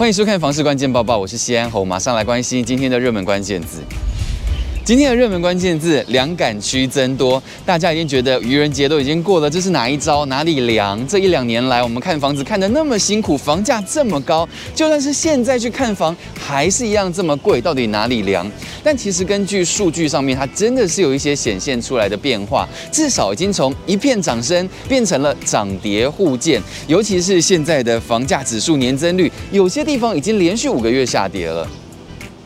欢迎收看《房市关键报报》，我是西安侯，马上来关心今天的热门关键字。今天的热门关键字，凉感区增多，大家已经觉得愚人节都已经过了，这是哪一招？哪里凉？这一两年来，我们看房子看得那么辛苦，房价这么高，就算是现在去看房，还是一样这么贵，到底哪里凉？但其实根据数据上面，它真的是有一些显现出来的变化，至少已经从一片涨声变成了涨跌互见，尤其是现在的房价指数年增率，有些地方已经连续五个月下跌了。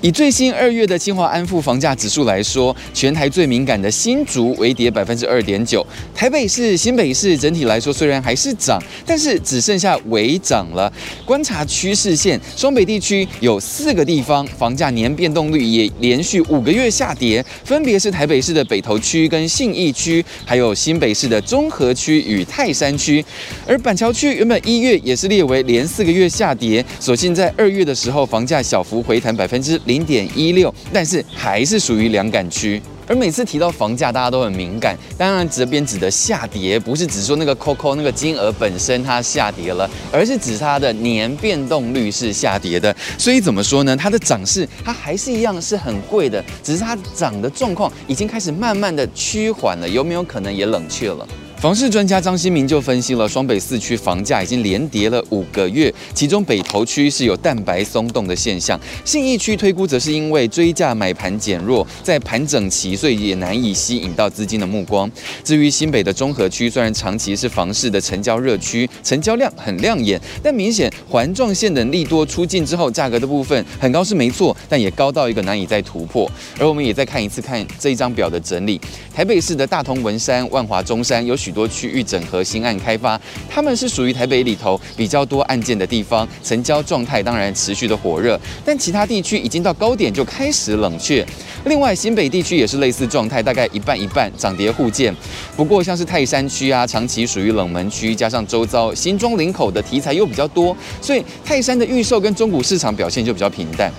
以最新二月的清华安富房价指数来说，全台最敏感的新竹微跌百分之二点九，台北市、新北市整体来说虽然还是涨，但是只剩下微涨了。观察趋势线，双北地区有四个地方房价年变动率也连续五个月下跌，分别是台北市的北投区跟信义区，还有新北市的中和区与泰山区。而板桥区原本一月也是列为连四个月下跌，所幸在二月的时候房价小幅回弹百分之零。零点一六，但是还是属于凉感区。而每次提到房价，大家都很敏感。当然，这边指的下跌，不是只说那个扣扣那个金额本身它下跌了，而是指它的年变动率是下跌的。所以怎么说呢？它的涨势它还是一样是很贵的，只是它涨的状况已经开始慢慢的趋缓了。有没有可能也冷却了？房市专家张新民就分析了，双北四区房价已经连跌了五个月，其中北投区是有蛋白松动的现象，信义区推估则是因为追价买盘减弱，在盘整期，所以也难以吸引到资金的目光。至于新北的中和区，虽然长期是房市的成交热区，成交量很亮眼，但明显环状线等利多出尽之后，价格的部分很高是没错，但也高到一个难以再突破。而我们也再看一次看这一张表的整理，台北市的大同文山、万华中山有许多区域整合新案开发，他们是属于台北里头比较多案件的地方，成交状态当然持续的火热。但其他地区已经到高点就开始冷却。另外，新北地区也是类似状态，大概一半一半，涨跌互见。不过，像是泰山区啊，长期属于冷门区，加上周遭新庄林口的题材又比较多，所以泰山的预售跟中古市场表现就比较平淡。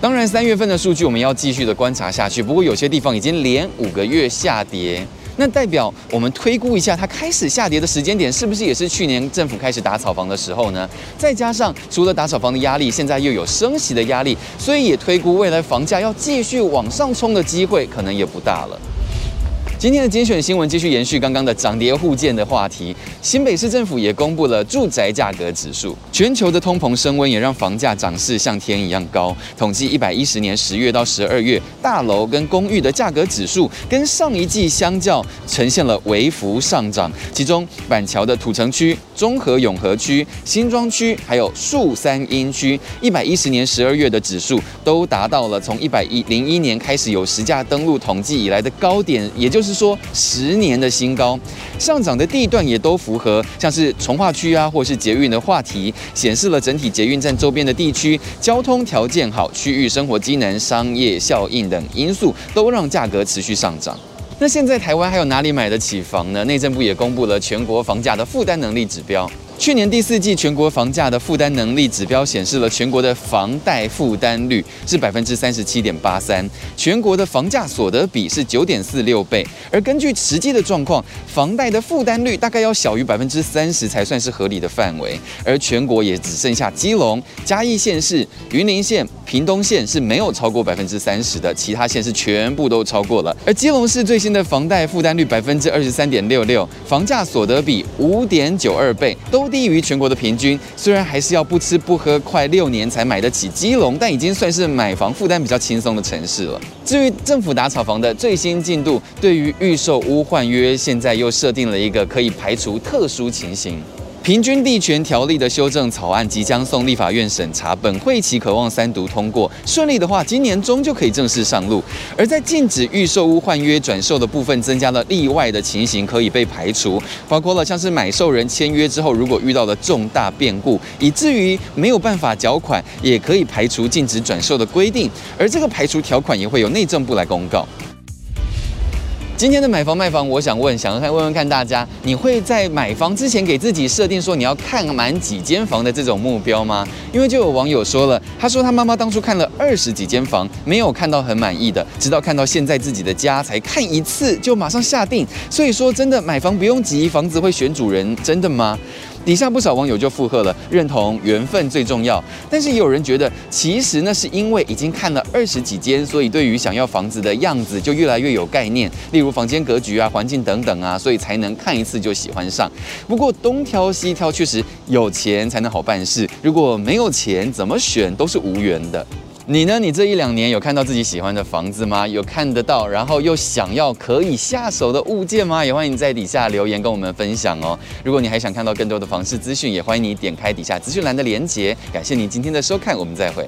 当然，三月份的数据我们要继续的观察下去。不过，有些地方已经连五个月下跌。那代表我们推估一下，它开始下跌的时间点是不是也是去年政府开始打炒房的时候呢？再加上除了打炒房的压力，现在又有升息的压力，所以也推估未来房价要继续往上冲的机会可能也不大了。今天的精选新闻继续延续刚刚的涨跌互见的话题。新北市政府也公布了住宅价格指数。全球的通膨升温也让房价涨势像天一样高。统计一百一十年十月到十二月，大楼跟公寓的价格指数跟上一季相较呈现了微幅上涨。其中板桥的土城区、中和永和区、新庄区还有树三莺区，一百一十年十二月的指数都达到了从一百一零一年开始有实价登录统计以来的高点，也就是。说十年的新高，上涨的地段也都符合，像是从化区啊，或是捷运的话题，显示了整体捷运站周边的地区交通条件好，区域生活机能、商业效应等因素都让价格持续上涨。那现在台湾还有哪里买得起房呢？内政部也公布了全国房价的负担能力指标。去年第四季全国房价的负担能力指标显示了全国的房贷负担率是百分之三十七点八三，全国的房价所得比是九点四六倍。而根据实际的状况，房贷的负担率大概要小于百分之三十才算是合理的范围。而全国也只剩下基隆、嘉义县市、云林县、屏东县是没有超过百分之三十的，其他县市全部都超过了。而基隆市最新的房贷负担率百分之二十三点六六，房价所得比五点九二倍，都低于全国的平均，虽然还是要不吃不喝快六年才买得起基隆，但已经算是买房负担比较轻松的城市了。至于政府打炒房的最新进度，对于预售屋换约，现在又设定了一个可以排除特殊情形。平均地权条例的修正草案即将送立法院审查，本会期渴望三读通过，顺利的话，今年中就可以正式上路。而在禁止预售屋换约转售的部分，增加了例外的情形可以被排除，包括了像是买受人签约之后，如果遇到了重大变故，以至于没有办法缴款，也可以排除禁止转售的规定。而这个排除条款也会由内政部来公告。今天的买房卖房，我想问，想要看问问看大家，你会在买房之前给自己设定说你要看满几间房的这种目标吗？因为就有网友说了，他说他妈妈当初看了二十几间房，没有看到很满意的，直到看到现在自己的家才看一次就马上下定。所以说真的买房不用急，房子会选主人，真的吗？底下不少网友就附和了，认同缘分最重要。但是也有人觉得，其实呢是因为已经看了二十几间，所以对于想要房子的样子就越来越有概念，例如房间格局啊、环境等等啊，所以才能看一次就喜欢上。不过东挑西挑，确实有钱才能好办事，如果没有钱，怎么选都是无缘的。你呢？你这一两年有看到自己喜欢的房子吗？有看得到，然后又想要可以下手的物件吗？也欢迎你在底下留言跟我们分享哦。如果你还想看到更多的房市资讯，也欢迎你点开底下资讯栏的连接。感谢你今天的收看，我们再会。